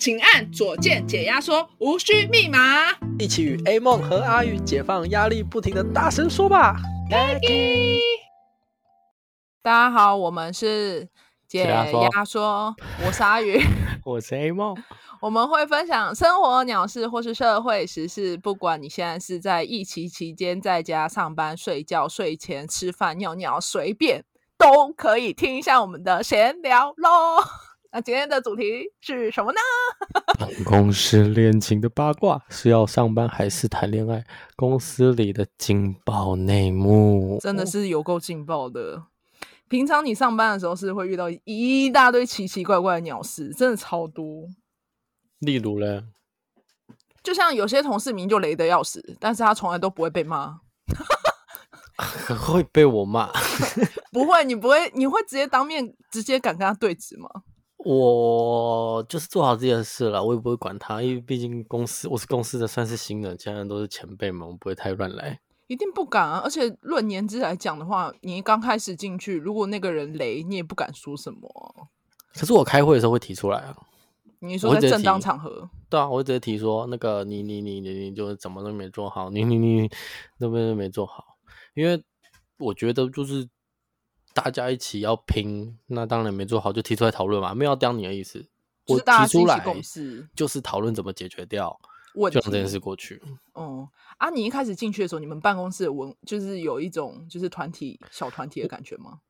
请按左键解压缩，无需密码。一起与 A 梦和阿宇解放压力，不停的大声说吧。大家好，我们是解压缩，我是阿宇，我是 A 梦。我们会分享生活鸟事或是社会时事，不管你现在是在疫情期间在家上班、睡觉、睡前吃饭、尿尿，随便都可以听一下我们的闲聊喽。那今天的主题是什么呢？办公室恋情的八卦，是要上班还是谈恋爱？公司里的劲爆内幕，真的是有够劲爆的。平常你上班的时候是会遇到一大堆奇奇怪怪的鸟事，真的超多。例如呢，就像有些同事明就雷的要死，但是他从来都不会被骂，会被我骂？不会，你不会，你会直接当面直接敢跟他对峙吗？我就是做好自己的事了，我也不会管他，因为毕竟公司我是公司的，算是新人，家人都是前辈嘛，我不会太乱来。一定不敢啊！而且论年资来讲的话，你刚开始进去，如果那个人雷，你也不敢说什么。可是我开会的时候会提出来啊。你说在正当场合？对啊，我会直接提说，那个你你你你你就怎么都没做好，你你你那边都没做好，因为我觉得就是。大家一起要拼，那当然没做好就提出来讨论嘛，没有要刁你的意思。我提出来就是讨论怎么解决掉，就让这件事过去。哦、嗯、啊，你一开始进去的时候，你们办公室的文就是有一种就是团体小团体的感觉吗？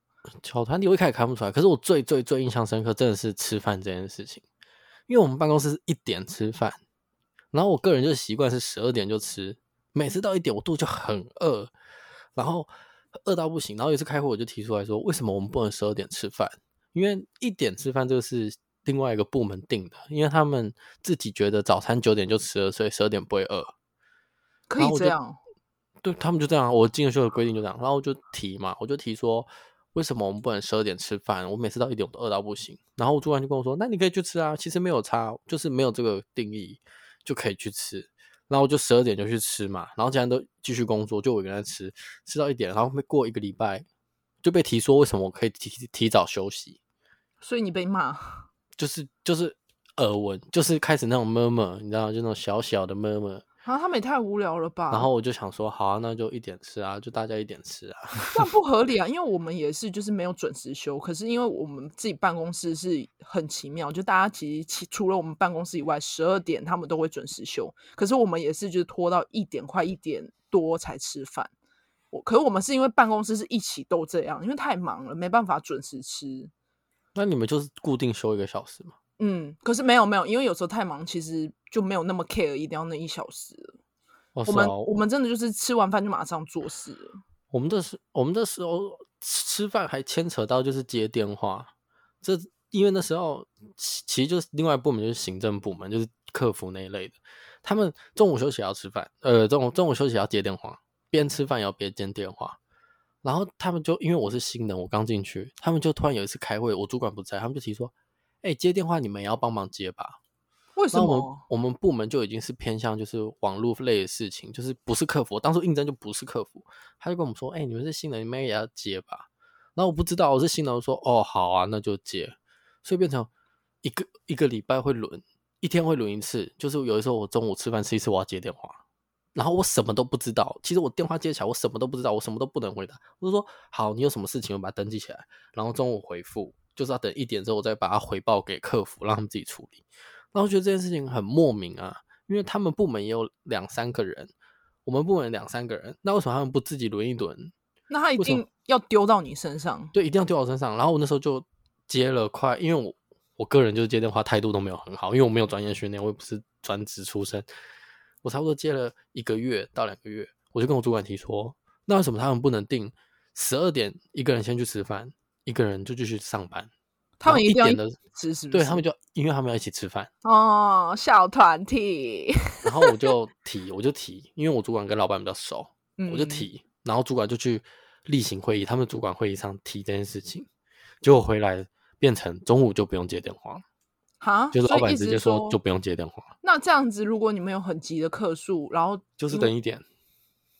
小团体我一开始看不出来，可是我最最最印象深刻真的是吃饭这件事情，因为我们办公室是一点吃饭，然后我个人就习惯是十二点就吃，每次到一点我肚子就很饿，然后。饿到不行，然后有一次开会，我就提出来说，为什么我们不能十二点吃饭？因为一点吃饭这个是另外一个部门定的，因为他们自己觉得早餐九点就吃了，所以十二点不会饿。可以这样？对，他们就这样，我进了修的规定就这样，然后我就提嘛，我就提说，为什么我们不能十二点吃饭？我每次到一点我都饿到不行。然后我主管就跟我说，那你可以去吃啊，其实没有差，就是没有这个定义就可以去吃。然后我就十二点就去吃嘛，然后既然都继续工作，就我一个人吃，吃到一点，然后没过一个礼拜就被提说为什么我可以提提早休息，所以你被骂，就是就是耳闻，就是开始那种 murmur，你知道，就那种小小的 murmur。啊，他们也太无聊了吧！然后我就想说，好啊，那就一点吃啊，就大家一点吃啊。这样不合理啊，因为我们也是，就是没有准时休。可是因为我们自己办公室是很奇妙，就大家其实除了我们办公室以外，十二点他们都会准时休。可是我们也是，就是拖到一点快一点多才吃饭。我可是我们是因为办公室是一起都这样，因为太忙了，没办法准时吃。那你们就是固定休一个小时吗？嗯，可是没有没有，因为有时候太忙，其实就没有那么 care，一定要那一小时。哦、我们我们真的就是吃完饭就马上做事了。我们这时我们这时候吃饭还牵扯到就是接电话，这因为那时候其实就是另外一部门就是行政部门，就是客服那一类的。他们中午休息要吃饭，呃，中午中午休息要接电话，边吃饭也要边接电话。然后他们就因为我是新人，我刚进去，他们就突然有一次开会，我主管不在，他们就提说。哎、欸，接电话你们也要帮忙接吧？为什么？我们我们部门就已经是偏向就是网络类的事情，就是不是客服。当初应征就不是客服，他就跟我们说：“哎、欸，你们是新人，你们也要接吧？”然后我不知道我是新人，我说：“哦，好啊，那就接。”所以变成一个一个礼拜会轮，一天会轮一次。就是有的时候我中午吃饭吃一次，我要接电话，然后我什么都不知道。其实我电话接起来，我什么都不知道，我什么都不能回答。我就说：“好，你有什么事情，我把它登记起来，然后中午回复。”就是要等一点之后，我再把它回报给客服，让他们自己处理。那我觉得这件事情很莫名啊，因为他们部门也有两三个人，我们部门两三个人，那为什么他们不自己轮一轮？那他一定要丢到你身上？对，一定要丢到我身上。然后我那时候就接了快，因为我我个人就是接电话态度都没有很好，因为我没有专业训练，我也不是专职出身。我差不多接了一个月到两个月，我就跟我主管提说，那为什么他们不能定十二点一个人先去吃饭？一个人就继续上班，他们一定要吃，是不是？对他们就因为他们要一起吃饭哦，小团体。然后我就提，我就提，因为我主管跟老板比较熟，嗯、我就提，然后主管就去例行会议，他们主管会议上提这件事情，结果回来变成中午就不用接电话，哈，就是老板直接说就不用接电话。那这样子，如果你们有很急的客诉，然后就是等一点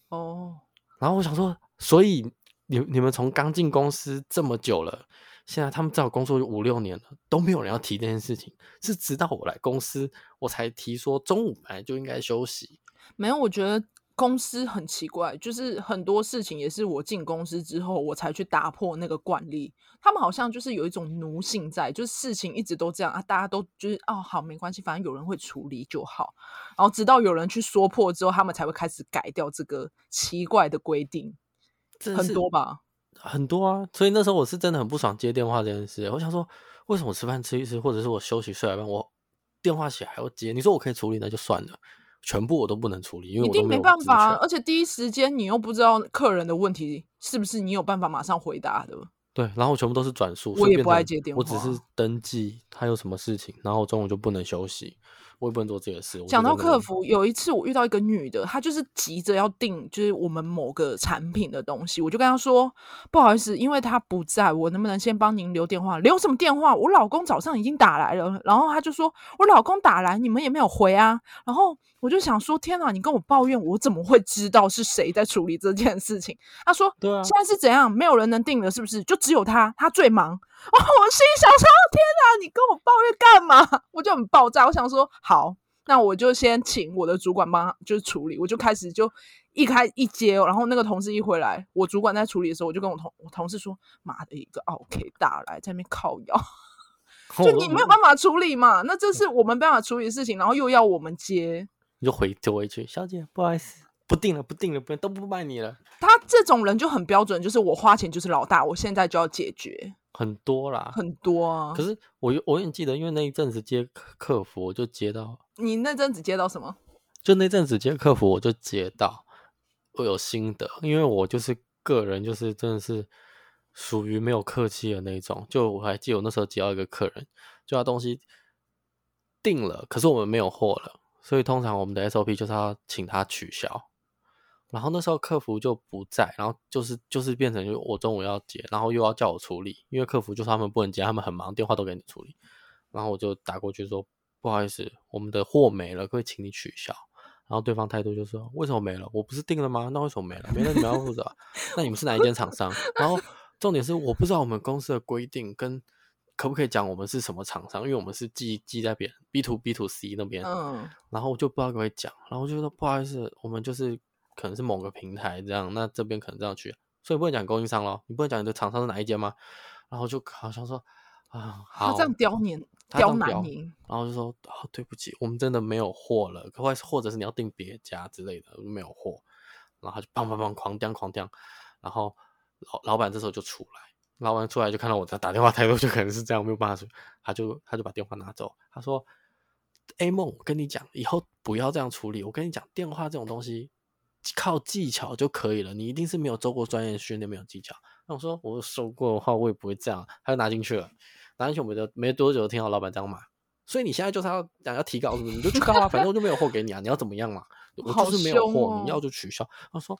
哦。然后我想说，所以。你你们从刚进公司这么久了，现在他们在我工作五六年了，都没有人要提这件事情，是直到我来公司，我才提说中午本来就应该休息。没有，我觉得。公司很奇怪，就是很多事情也是我进公司之后，我才去打破那个惯例。他们好像就是有一种奴性在，就是事情一直都这样啊，大家都就是哦，好，没关系，反正有人会处理就好。然后直到有人去说破之后，他们才会开始改掉这个奇怪的规定。很多吧？很多啊！所以那时候我是真的很不爽接电话这件事。我想说，为什么我吃饭吃一吃，或者是我休息睡来饭，我电话起来还要接？你说我可以处理，那就算了。全部我都不能处理，因为我一定没办法，而且第一时间你又不知道客人的问题是不是你有办法马上回答的。对，然后全部都是转述，我也不爱接电话，我只是登记他有什么事情，然后中午就不能休息。我也不能做这个事。讲到客服，有一次我遇到一个女的，她就是急着要订，就是我们某个产品的东西，我就跟她说：“不好意思，因为她不在，我能不能先帮您留电话？留什么电话？我老公早上已经打来了。”然后她就说：“我老公打来，你们也没有回啊。”然后我就想说：“天哪，你跟我抱怨，我怎么会知道是谁在处理这件事情？”她说：“对啊，现在是怎样？没有人能订了，是不是？就只有她，她最忙。”哦，我心里想说：“天哪，你跟我抱怨干嘛？”我就很爆炸，我想说。好，那我就先请我的主管帮他就是处理，我就开始就一开一接，然后那个同事一回来，我主管在处理的时候，我就跟我同我同事说：“妈的一个 OK 打来，在那边靠腰，就你没有办法处理嘛？那这是我们没办法处理的事情，然后又要我们接，你就回就回去，小姐不好意思，不定了，不定了，不都不卖你了。”他这种人就很标准，就是我花钱就是老大，我现在就要解决。很多啦，很多啊。可是我我也记得，因为那一阵子接客服，我就接到你那阵子接到什么？就那阵子接客服，我就接到我有心得，因为我就是个人，就是真的是属于没有客气的那种。就我还记得我那时候接到一个客人，就他东西定了，可是我们没有货了，所以通常我们的 SOP 就是要请他取消。然后那时候客服就不在，然后就是就是变成就我中午要接，然后又要叫我处理，因为客服就说他们不能接，他们很忙，电话都给你处理。然后我就打过去说不好意思，我们的货没了，可以请你取消。然后对方态度就说为什么没了？我不是订了吗？那为什么没了？没了你们要负责。那你们是哪一间厂商？然后重点是我不知道我们公司的规定跟可不可以讲我们是什么厂商，因为我们是寄寄在别人 B to B to C 那边。嗯。然后我就不知道可不可以讲，然后我就说不好意思，我们就是。可能是某个平台这样，那这边可能这样去，所以不能讲供应商咯，你不能讲你的厂商是哪一间吗？然后就好像说啊，好，他这样刁难，刁难你，然后就说啊，对不起，我们真的没有货了，可或或者是你要订别家之类的，没有货，然后他就砰砰砰狂刁狂刁，然后老老板这时候就出来，老板出来就看到我在打电话态度就可能是这样，没有办法，他就他就把电话拿走，他说：“A 梦，我跟你讲，以后不要这样处理，我跟你讲，电话这种东西。”靠技巧就可以了，你一定是没有做过专业训练，没有技巧。那我说我收过的话，我也不会这样。他就拿进去了，拿进去我们就没多久就听到老板这样骂。所以你现在就是要想要提高是不是？你就去告啊，反正我就没有货给你啊，你要怎么样嘛？我就是没有货，哦、你要就取消。他说。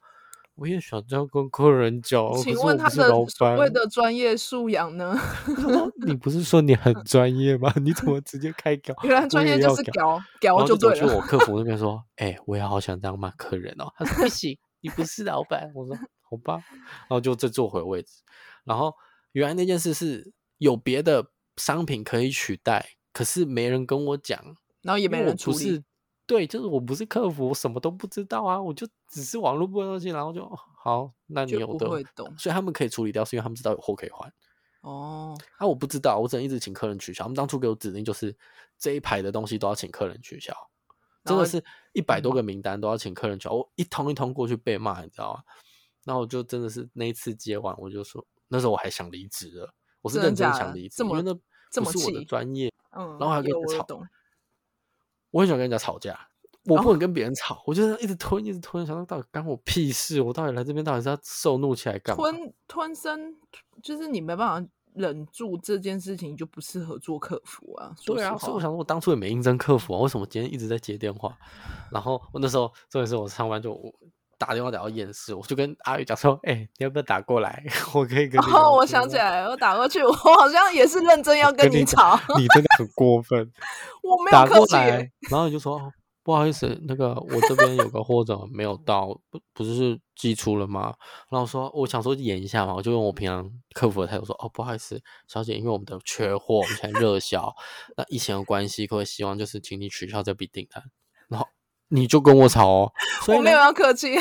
我也想这样跟客人讲，请问他的所谓的专业素养呢？你不是说你很 专业吗？你怎么直接开搞？原来专业就是搞搞就对了。然后就我客服那边 说：“哎、欸，我也好想这样骂客人哦。”他说：“不行，你不是老板。”我说：“好吧。”然后就再坐回位置。然后原来那件事是有别的商品可以取代，可是没人跟我讲，然后也没人处理。对，就是我不是客服，我什么都不知道啊，我就只是网络部的东西，然后就好，那你有的，所以他们可以处理掉，是因为他们知道有货可以换。哦，啊，我不知道，我只能一直请客人取消。他们当初给我指令就是这一排的东西都要请客人取消，真的是一百多个名单都要请客人取消，我一通一通过去被骂，你知道吗？然后我就真的是那一次接完，我就说那时候我还想离职了，我是认真想离职，因为那不是我的专业，嗯，然后还跟我吵。我很喜欢跟人家吵架，我不能跟别人吵，哦、我就一直吞，一直吞，想到到底干我屁事？我到底来这边到底是要受怒起来干嘛？吞吞声，就是你没办法忍住这件事情，就不适合做客服啊。对啊，所以我想说，我当初也没应征客服啊，为什么今天一直在接电话？然后我那时候，重点是我上班就打电话打到厌世，我就跟阿宇讲说：“哎、欸，你要不要打过来？我可以跟你。”哦，我想起来，我打过去，我好像也是认真要跟你吵。你，你真的很过分。我没有打过来。然后你就说：“不好意思，那个我这边有个货怎么没有到？不不是寄出了吗？然后说我想说演一下嘛，我就用我平常客服的态度说，哦，不好意思，小姐，因为我们的缺货，我们现在热销，那疫情的关系，各位希望就是请你取消这笔订单。然后你就跟我吵哦，所以我没有要客气，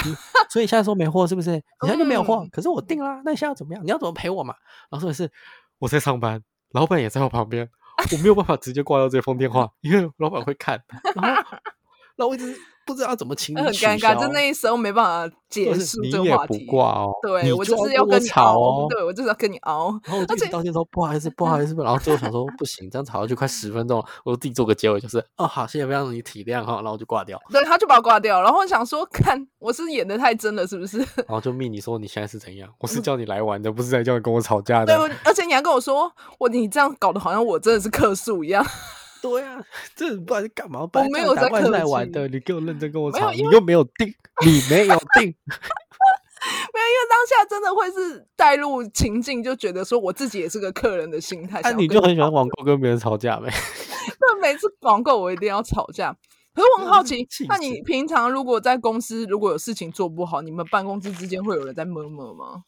所以现在说没货是不是？你现在就没有货，嗯、可是我订啦，那你现在要怎么样？你要怎么赔我嘛？然后说的是我在上班，老板也在我旁边，我没有办法直接挂掉这封电话，因为老板会看。然后 那我一直不知道怎么请你，很尴尬，就那一时候没办法结束这个话题。你也不挂哦，对我就是要跟你吵哦，对我就是要跟你熬。然后我自己道歉说不好意思，不好意思。然后最后想说不行，这样吵下去快十分钟了，我自己做个结尾，就是哦好，谢谢让你体谅哈，然后我就挂掉。对，他就把我挂掉。然后我想说，看我是演的太真了，是不是？然后就命你说你现在是怎样？我是叫你来玩的，不是在叫你跟我吵架的。对，而且你还跟我说，我你这样搞得好像我真的是客诉一样。对啊，这不知道你干嘛？我没有在客来玩的，你给我认真跟我吵，你又没有定，你没有定，没有，因为当下真的会是带入情境，就觉得说我自己也是个客人的心态。那、啊、你就很喜欢网购跟别人吵架没？那每次网购我一定要吵架。可是我很好奇，那你平常如果在公司如果有事情做不好，你们办公室之间会有人在 murmur 吗？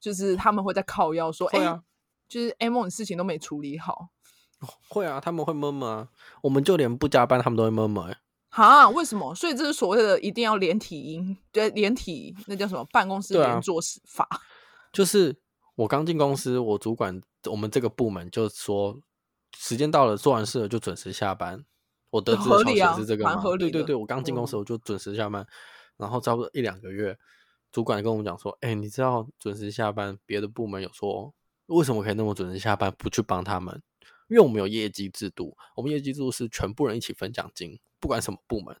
就是他们会在靠腰说，哎呀、啊欸，就是 M 的事情都没处理好。会啊，他们会 murmur 啊，我们就连不加班，他们都会 murmur 哎。哈，为什么？所以这是所谓的一定要连体婴，对，连体那叫什么？办公室连坐法。啊、就是我刚进公司，我主管我们这个部门就说，时间到了，做完事了就准时下班。我得知的消息是这个吗？对对对，我刚进公司我就准时下班，嗯、然后差不多一两个月，主管跟我们讲说，哎、欸，你知道准时下班，别的部门有说，为什么可以那么准时下班，不去帮他们？因为我们有业绩制度，我们业绩制度是全部人一起分奖金，不管什么部门。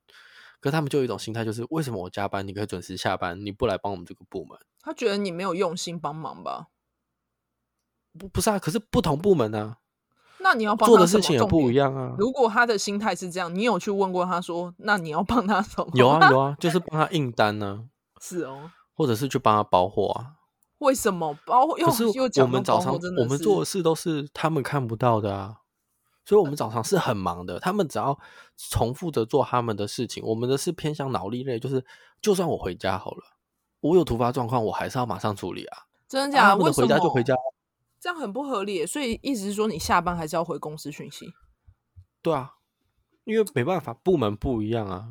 可是他们就有一种心态，就是为什么我加班你可以准时下班，你不来帮我们这个部门？他觉得你没有用心帮忙吧？不不是啊，可是不同部门啊，那你要做的事情也不一样啊。如果他的心态是这样，你有去问过他说，那你要帮他什么？有啊有啊，就是帮他印单呢、啊。是哦，或者是去帮他包货啊。为什么包货？可是我们早上我们做的事都是他们看不到的啊。所以，我们早上是很忙的。他们只要重复着做他们的事情，我们的是偏向脑力类，就是就算我回家好了，我有突发状况，我还是要马上处理啊。真的假的？为什么回家就回家？这样很不合理。所以意思是说，你下班还是要回公司讯息？对啊，因为没办法，部门不一样啊。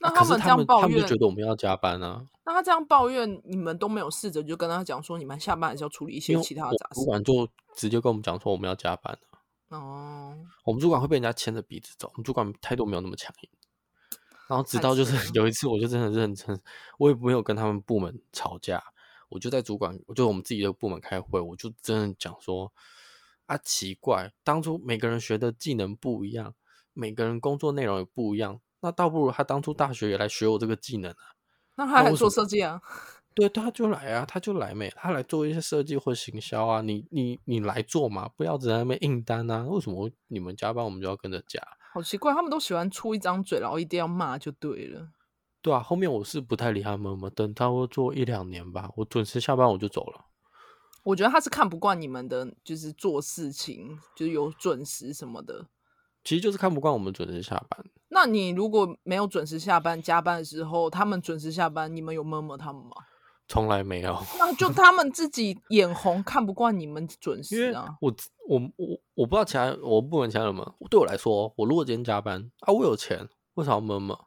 那他们这样抱怨，他们就觉得我们要加班啊。那他这样抱怨，你们都没有试着就跟他讲说，你们下班还是要处理一些其他的杂事。主管就直接跟我们讲说，我们要加班。哦，我们主管会被人家牵着鼻子走，我们主管态度没有那么强硬。然后直到就是有一次，我就真的认真，我也没有跟他们部门吵架，我就在主管，我就我们自己的部门开会，我就真的讲说啊，奇怪，当初每个人学的技能不一样，每个人工作内容也不一样，那倒不如他当初大学也来学我这个技能啊。那他还做设计啊？对，他就来啊，他就来没，他来做一些设计或行销啊，你你你来做嘛，不要只在那边硬单啊。为什么你们加班我们就要跟着加？好奇怪，他们都喜欢出一张嘴，然后一定要骂就对了。对啊，后面我是不太理他们嘛，等他会做一两年吧，我准时下班我就走了。我觉得他是看不惯你们的，就是做事情就是有准时什么的。其实就是看不惯我们准时下班。那你如果没有准时下班，加班的时候他们准时下班，你们有摸摸他们吗？从来没有，那就他们自己眼红，看不惯你们准时啊！我我我我不知道其他我部门其他人吗？对我来说，我如果今天加班啊，我有钱，为啥要摸摸？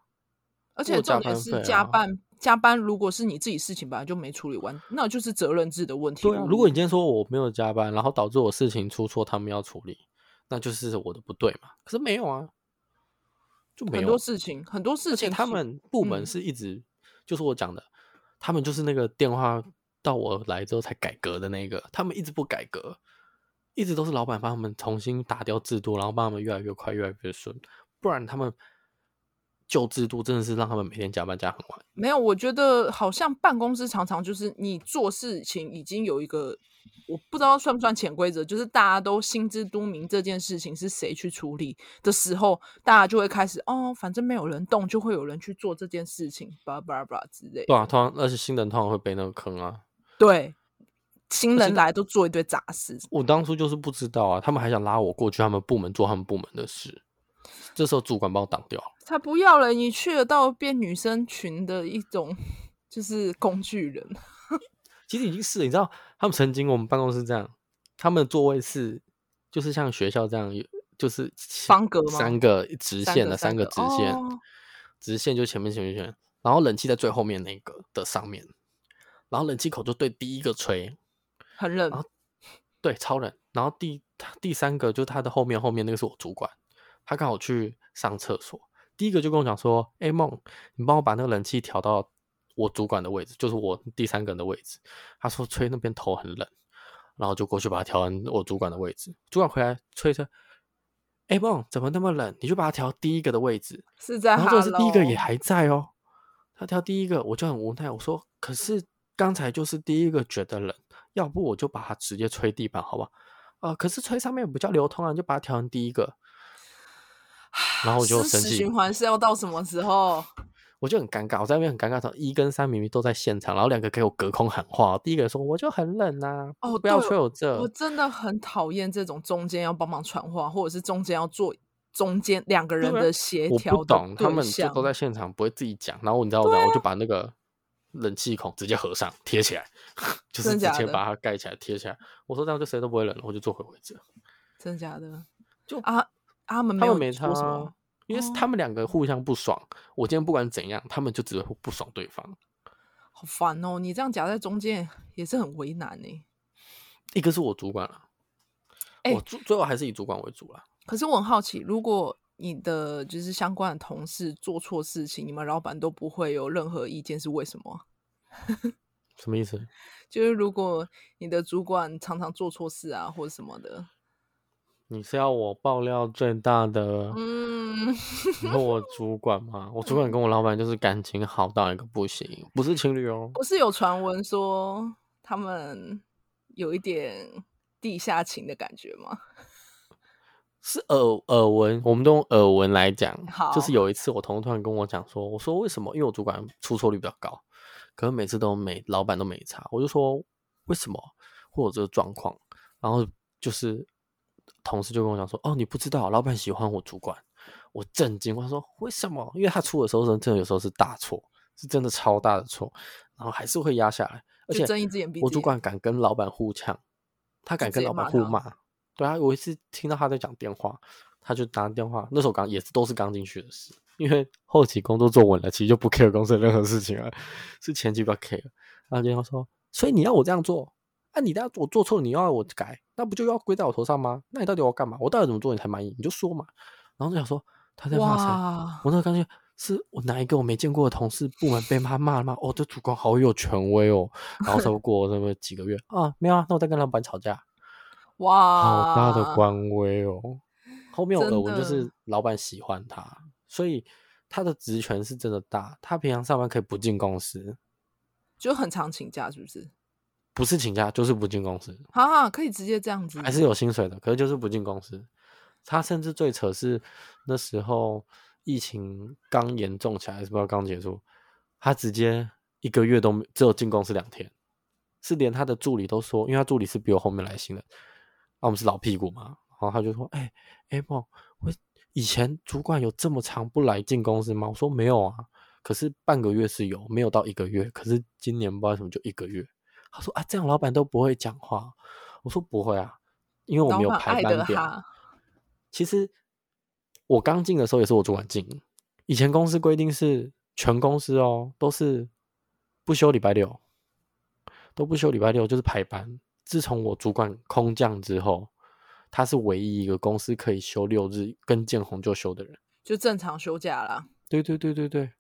而且重点是加班，啊、加班如果是你自己事情本来就没处理完，那就是责任制的问题。对啊，如果你今天说我没有加班，然后导致我事情出错，他们要处理，那就是我的不对嘛。可是没有啊，就没有很多事情，很多事情，他们部门是一直、嗯、就是我讲的。他们就是那个电话到我来之后才改革的那个，他们一直不改革，一直都是老板帮他们重新打掉制度，然后帮他们越来越快，越来越顺。不然他们旧制度真的是让他们每天加班加很晚。没有，我觉得好像办公室常常就是你做事情已经有一个。我不知道算不算潜规则，就是大家都心知肚明这件事情是谁去处理的时候，大家就会开始哦，反正没有人动，就会有人去做这件事情，巴拉巴拉巴拉之类的。对啊，通常那些新人通常会被那个坑啊。对，新人来都做一堆杂事。我当初就是不知道啊，他们还想拉我过去他们部门做他们部门的事。这时候主管帮我挡掉了，才不要了！你去了到变女生群的一种，就是工具人。其实已经是了，你知道，他们曾经我们办公室这样，他们的座位是就是像学校这样，有就是方格吗？三个直线的三个，三个直线，哦、直线就前面前面前面，然后冷气在最后面那个的上面，然后冷气口就对第一个吹，很冷，对，超冷。然后第第三个就是他的后面后面那个是我主管，他刚好去上厕所，第一个就跟我讲说：“哎、欸，梦，你帮我把那个冷气调到。”我主管的位置就是我第三个人的位置。他说吹那边头很冷，然后就过去把它调成我主管的位置。主管回来吹吹，哎、欸，梦怎么那么冷？你就把它调第一个的位置。是在，然后就是第一个也还在哦。他调第一个，我就很无奈。我说，可是刚才就是第一个觉得冷，要不我就把它直接吹地板，好吧？啊、呃，可是吹上面比较流通啊，就把它调成第一个。然后我就 生气。循环是要到什么时候？我就很尴尬，我在那边很尴尬。说一跟三明明都在现场，然后两个给我隔空喊话。第一个说我就很冷呐、啊，哦，不要吹我这。我真的很讨厌这种中间要帮忙传话，或者是中间要做中间两个人的协调。我不懂，他们就都在现场，不会自己讲。然后你知道我怎样？我就把那个冷气孔直接合上贴起来，就是直接把它盖起来贴起来。我说这样就谁都不会冷了，我就坐回位置。真的假的？就啊，他们没有说什么。因为是他们两个互相不爽，哦，我今天不管怎样，他们就只会不爽对方。好烦哦！你这样夹在中间也是很为难呢。一个是我主管了，欸，我最最后还是以主管为主了。可是我很好奇，如果你的就是相关的同事做错事情，你们老板都不会有任何意见，是为什么？什么意思？就是如果你的主管常常做错事啊，或者什么的。你是要我爆料最大的？嗯，然后我主管嘛，我主管跟我老板就是感情好到一个不行，不是情侣哦。不是有传闻说他们有一点地下情的感觉吗？是耳耳闻，我们都用耳闻来讲。好，就是有一次我同事突然跟我讲说，我说为什么？因为我主管出错率比较高，可是每次都没老板都没查，我就说为什么会有这个状况？然后就是。同事就跟我讲说：“哦，你不知道，老板喜欢我主管。”我震惊，我说：“为什么？因为他出的时候，真的有时候是大错，是真的超大的错，然后还是会压下来。而且睁一只眼闭我主管敢跟老板互呛，他敢跟老板互骂。对啊，我一次听到他在讲电话，他就打电话。那时候刚也是都是刚进去的事，因为后期工作做稳了，其实就不 care 公司的任何事情了，是前期比较 care。然后电话说：“所以你要我这样做？”那、啊、你当我做错了，你要我改，那不就要归在我头上吗？那你到底要我干嘛？我到底怎么做你才满意？你就说嘛。然后就想说他在骂谁？我那感觉是我哪一个我没见过的同事部门被他骂了吗？哦，这主管好有权威哦。然后才过那么几个月啊，没有啊，那我在跟老板吵架。哇，好大的官威哦。后面有耳闻就是老板喜欢他，所以他的职权是真的大。他平常上班可以不进公司，就很常请假，是不是？不是请假就是不进公司，好好可以直接这样子，还是有薪水的，可是就是不进公司。他甚至最扯是那时候疫情刚严重起来，是不是刚结束？他直接一个月都没只有进公司两天，是连他的助理都说，因为他助理是比我后面来新的，那我们是老屁股嘛，然后他就说：“哎哎梦，我以前主管有这么长不来进公司吗？”我说：“没有啊，可是半个月是有，没有到一个月。可是今年不知道为什么就一个月。”他说啊，这样老板都不会讲话。我说不会啊，因为我没有排班表。其实我刚进的时候也是我主管进。以前公司规定是全公司哦，都是不休礼拜六，都不休礼拜六，就是排班。自从我主管空降之后，他是唯一一个公司可以休六日跟建红就休的人，就正常休假啦。对对对对对，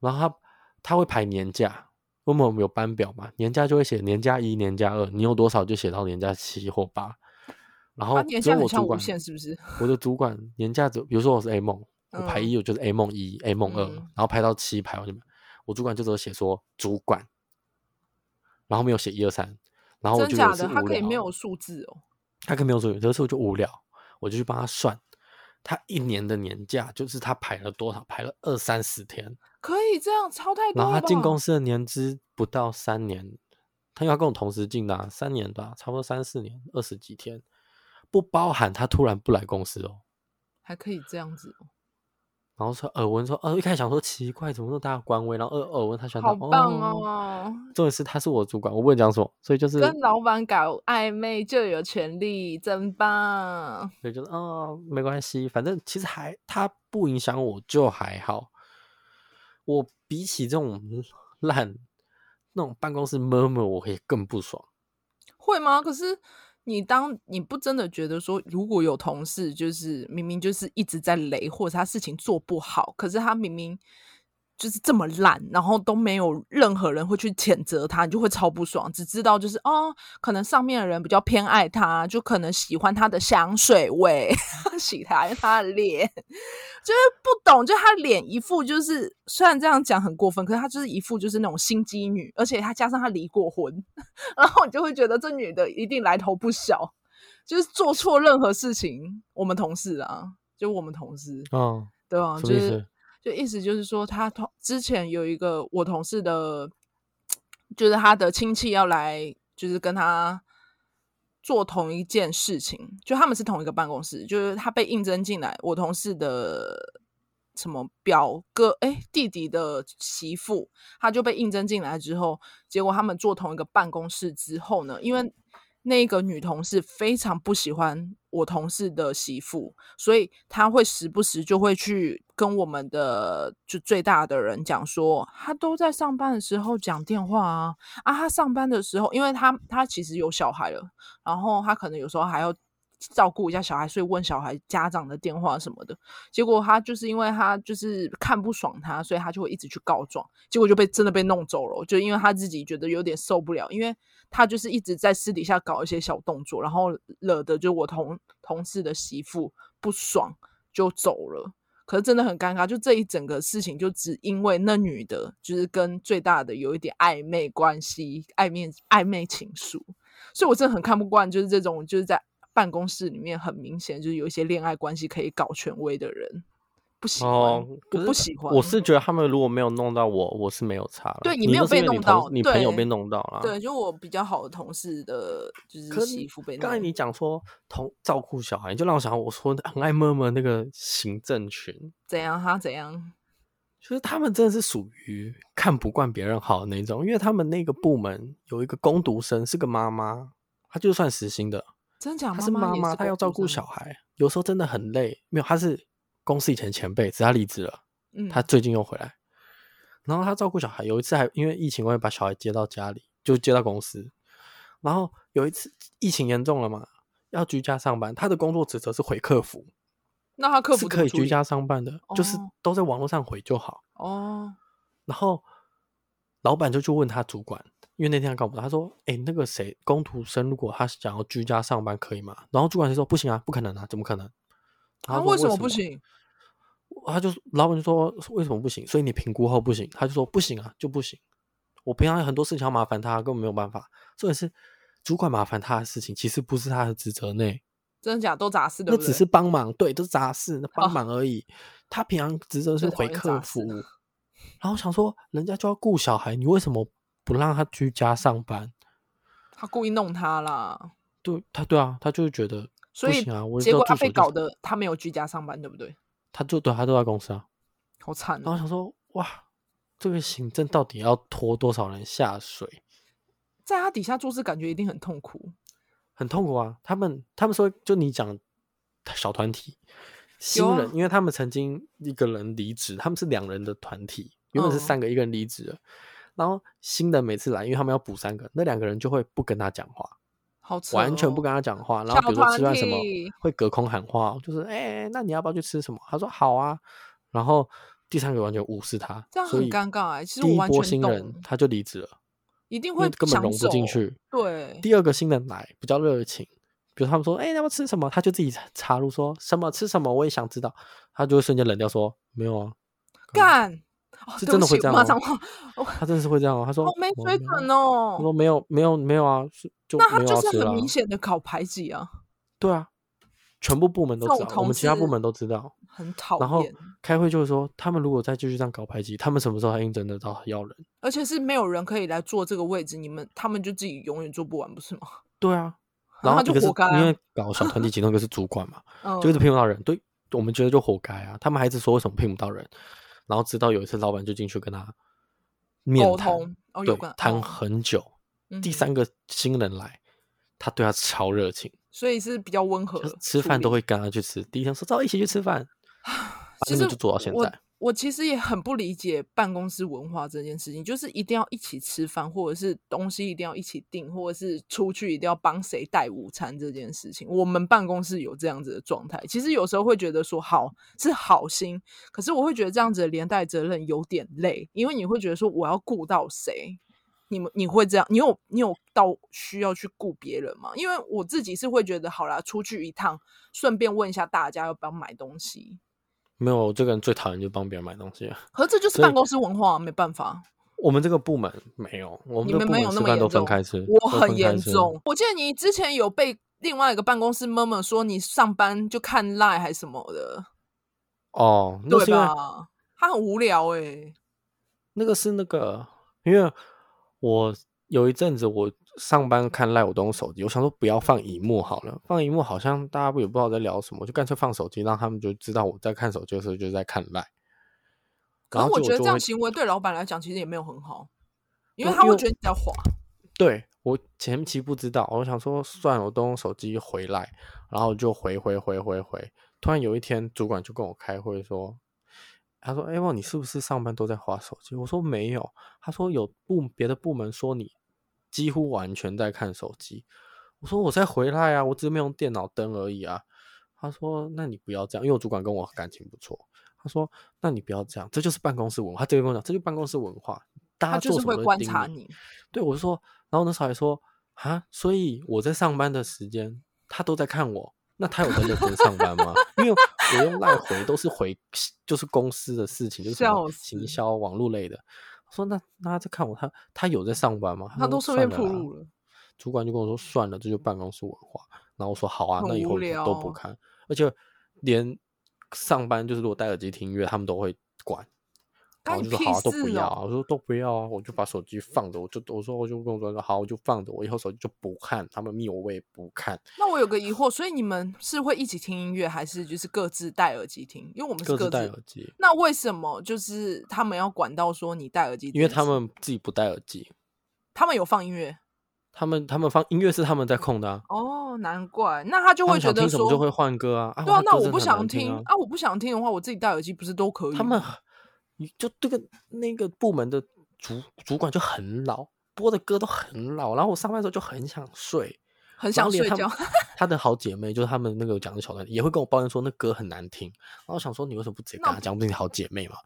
然后他他会排年假。我们有班表嘛？年假就会写年假一、年假二，你有多少就写到年假七或八。然后只有我主管是不是？我的主管年假只，比如说我是 A 梦，我排一我就是 A 梦一、A 梦二，然后排到七排我就，我主管就只有写说主管，然后没有写一二三，然后我就真的他可以没有数字哦，他可以没有数字，这时候就无聊，我就去帮他算。他一年的年假就是他排了多少？排了二三十天，可以这样超太多。然后他进公司的年资不到三年，他要跟我同时进的、啊，三年吧，差不多三四年，二十几天，不包含他突然不来公司哦，还可以这样子哦。然后说耳闻说，哦，一开始想说奇怪，怎么那么大官威？然后耳耳闻他喜欢他，好棒哦！哦重点是他是我主管，我不能讲什么，所以就是跟老板搞暧昧就有权利，真棒。所以就是哦，没关系，反正其实还他不影响我就还好。我比起这种烂那种办公室 murmur，我可以更不爽。会吗？可是。你当你不真的觉得说，如果有同事就是明明就是一直在雷，或者他事情做不好，可是他明明就是这么烂，然后都没有任何人会去谴责他，你就会超不爽。只知道就是哦，可能上面的人比较偏爱他，就可能喜欢他的香水味，喜欢他的脸。就是不懂，就他脸一副就是，虽然这样讲很过分，可是他就是一副就是那种心机女，而且他加上他离过婚，然后你就会觉得这女的一定来头不小，就是做错任何事情。我们同事啊，就我们同事，嗯，对啊，就是就意思就是说，他同之前有一个我同事的，就是他的亲戚要来，就是跟他。做同一件事情，就他们是同一个办公室，就是他被应征进来，我同事的什么表哥哎弟弟的媳妇，他就被应征进来之后，结果他们做同一个办公室之后呢，因为。那个女同事非常不喜欢我同事的媳妇，所以她会时不时就会去跟我们的就最大的人讲说，她都在上班的时候讲电话啊啊，她上班的时候，因为她她其实有小孩了，然后她可能有时候还要照顾一下小孩，所以问小孩家长的电话什么的，结果他就是因为他就是看不爽他，所以他就会一直去告状，结果就被真的被弄走了，就因为他自己觉得有点受不了，因为。他就是一直在私底下搞一些小动作，然后惹得就我同同事的媳妇不爽，就走了。可是真的很尴尬，就这一整个事情就只因为那女的，就是跟最大的有一点暧昧关系，暧昧暧昧情愫，所以我真的很看不惯，就是这种就是在办公室里面很明显就是有一些恋爱关系可以搞权威的人。不喜欢，哦、我不喜欢。我是觉得他们如果没有弄到我，我是没有差了。对，你没有被弄到，你朋友被弄到了。对，就我比较好的同事的，就是媳妇被。刚才你讲说同照顾小孩，就让我想到我说很爱 murmur 那个行政群。怎样？他怎样？就是他们真的是属于看不惯别人好的那种，因为他们那个部门有一个工读生是个妈妈，她就算实薪的。真假？她是妈妈，她要照顾小孩，有时候真的很累。没有，她是。公司以前前辈，只是他离职了，嗯，他最近又回来，然后他照顾小孩，有一次还因为疫情关系把小孩接到家里，就接到公司，然后有一次疫情严重了嘛，要居家上班，他的工作职责是回客服，那他客服是可以居家上班的，哦、就是都在网络上回就好哦。然后老板就去问他主管，因为那天他告诉我，他说：“哎、欸，那个谁，工读生如果他想要居家上班可以吗？”然后主管就说：“不行啊，不可能啊，怎么可能？”他为什么不行？他就老板就说为什么不行？所以你评估后不行，他就说不行啊，就不行。我平常有很多事情要麻烦他，根本没有办法。重点是主管麻烦他的事情，其实不是他的职责内。真的假的？都杂事的，那只是帮忙，对，都是杂事，那帮忙而已。哦、他平常职责是回客服，然后想说人家就要顾小孩，你为什么不让他居家上班？他故意弄他啦。对，他对啊，他就是觉得所以啊。结果他被搞得他没有居家上班，对不对？他就对他都在公司啊，好惨、啊。然后想说，哇，这个行政到底要拖多少人下水？在他底下做事，感觉一定很痛苦，很痛苦啊。他们他们说，就你讲小团体新人，啊、因为他们曾经一个人离职，他们是两人的团体，原本是三个，一个人离职了，嗯、然后新的每次来，因为他们要补三个，那两个人就会不跟他讲话。好哦、完全不跟他讲话，然后比如说吃饭什么会隔空喊话，就是哎、欸，那你要不要去吃什么？他说好啊，然后第三个完全无视他，这样很尴尬哎、欸。其实第一波新人他就离职了，一定会根本融不进去。对，第二个新人来比较热情，比如他们说哎、欸，要不要吃什么？他就自己插入说什么吃什么，我也想知道，他就会瞬间冷掉说没有啊，干。是真的会这样吗？他真的是会这样哦。他说没水准哦。他说没有没有没有啊，就那他就是很明显的搞排挤啊。对啊，全部部门都知道，我们其他部门都知道，很讨厌。然后开会就是说，他们如果再继续这样搞排挤，他们什么时候还应征得到要人？而且是没有人可以来坐这个位置，你们他们就自己永远做不完，不是吗？对啊，然后就活该，因为搞小团体，其中一个是主管嘛，就一直聘不到人。对，我们觉得就活该啊。他们还是说为什么聘不到人，然后直到有一次老板就进去跟他面谈，哦、对，谈很久。嗯、第三个新人来，他对他超热情，所以是比较温和，吃饭都会跟他去吃。第一天说走一起去吃饭，真的就做到现在。我其实也很不理解办公室文化这件事情，就是一定要一起吃饭，或者是东西一定要一起订，或者是出去一定要帮谁带午餐这件事情。我们办公室有这样子的状态，其实有时候会觉得说好是好心，可是我会觉得这样子的连带责任有点累，因为你会觉得说我要顾到谁？你们你会这样？你有你有到需要去顾别人吗？因为我自己是会觉得好啦，出去一趟，顺便问一下大家要不要买东西。没有，我这个人最讨厌就帮别人买东西。可这就是办公室文化，没办法。我们这个部门没有，我们，没有那么严重。我很严重。我记得你之前有被另外一个办公室 murmur 说你上班就看 Line 还是什么的。哦，那对吧？他很无聊哎、欸。那个是那个，因为我有一阵子我。上班看 LINE 我都用手机，我想说不要放荧幕好了，放荧幕好像大家也不知道在聊什么，就干脆放手机，让他们就知道我在看手机的时候就在看 LINE。可是我觉得这样行为对老板来讲其实也没有很好，因为他会觉得你在滑。对，我前期不知道，我想说算了，我都用手机回来，然后就回回回回回。突然有一天主管就跟我开会说，他说：“哎，旺，你是不是上班都在划手机？”我说：“没有。”他说：“有部别的部门说你。”几乎完全在看手机。我说我在回来啊，我只是没用电脑登而已啊。他说：“那你不要这样，因为我主管跟我感情不错。”他说：“那你不要这样，这就是办公室文化。”他直接跟我讲：“这就是办公室文化，大家就是会观察你。”对，我就说，然后那时候还说：“啊，所以我在上班的时间，他都在看我，那他有在认真上班吗？因为我用赖回都是回，就是公司的事情，就是什么行销网络类的。”说那那他在看我，他他有在上班吗？他都顺便铺路了。主管就跟我说算了，这就办公室文化。然后我说好啊，那以后都不看，而且连上班就是如果戴耳机听音乐，他们都会管。然后就说好啊，都不要啊。我说都不要啊，我就把手机放着，我就我说我就跟我说好，我就放着，我以后手机就不看，他们密我我也不看。那我有个疑惑，所以你们是会一起听音乐，还是就是各自戴耳机听？因为我们是各自，戴耳机。那为什么就是他们要管到说你戴耳机？因为他们自己不戴耳机，他们有放音乐，他们他们放音乐是他们在控的啊。哦，难怪，那他就会觉得说听什么就会换歌啊。对啊，那我不想听啊，我不想听的话，我自己戴耳机不是都可以？他们。你就这个那个部门的主主管就很老，播的歌都很老，然后我上班的时候就很想睡，很想睡觉。他，的好姐妹就是他们那个讲的小段，也会跟我抱怨说那歌很难听。然后我想说，你为什么不直接跟他讲，不是你好姐妹嘛？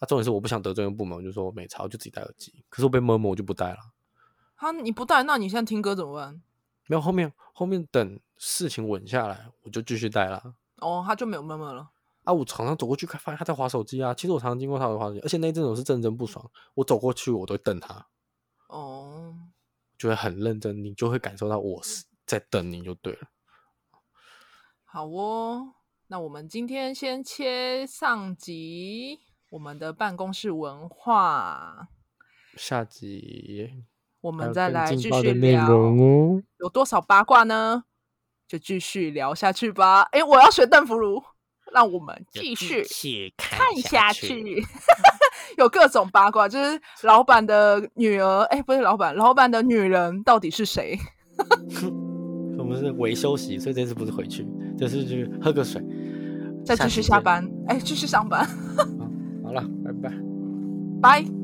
那、啊、重点是我不想得罪那个部门，我就说我没差，我就自己戴耳机。可是我被摸摸，我就不戴了。哈，你不戴，那你现在听歌怎么办？没有后面后面等事情稳下来，我就继续戴了。哦，他就没有摸摸了。啊！我常常走过去看，发现他在划手机啊。其实我常常经过他的滑手机，而且那一阵我是认真不爽。我走过去，我都会瞪他。哦，就会很认真，你就会感受到我是在瞪你就对了。好哦，那我们今天先切上集，我们的办公室文化。下集我们再来继续聊哦。有多少八卦呢？就继续聊下去吧。哎，我要学邓福如。让我们继续看下去，有各种八卦，就是老板的女儿，哎，不是老板，老板的女人到底是谁？我们是维休息，所以这次不是回去，就是去喝个水，再继续下班，哎，继续上班。好了，拜拜，拜。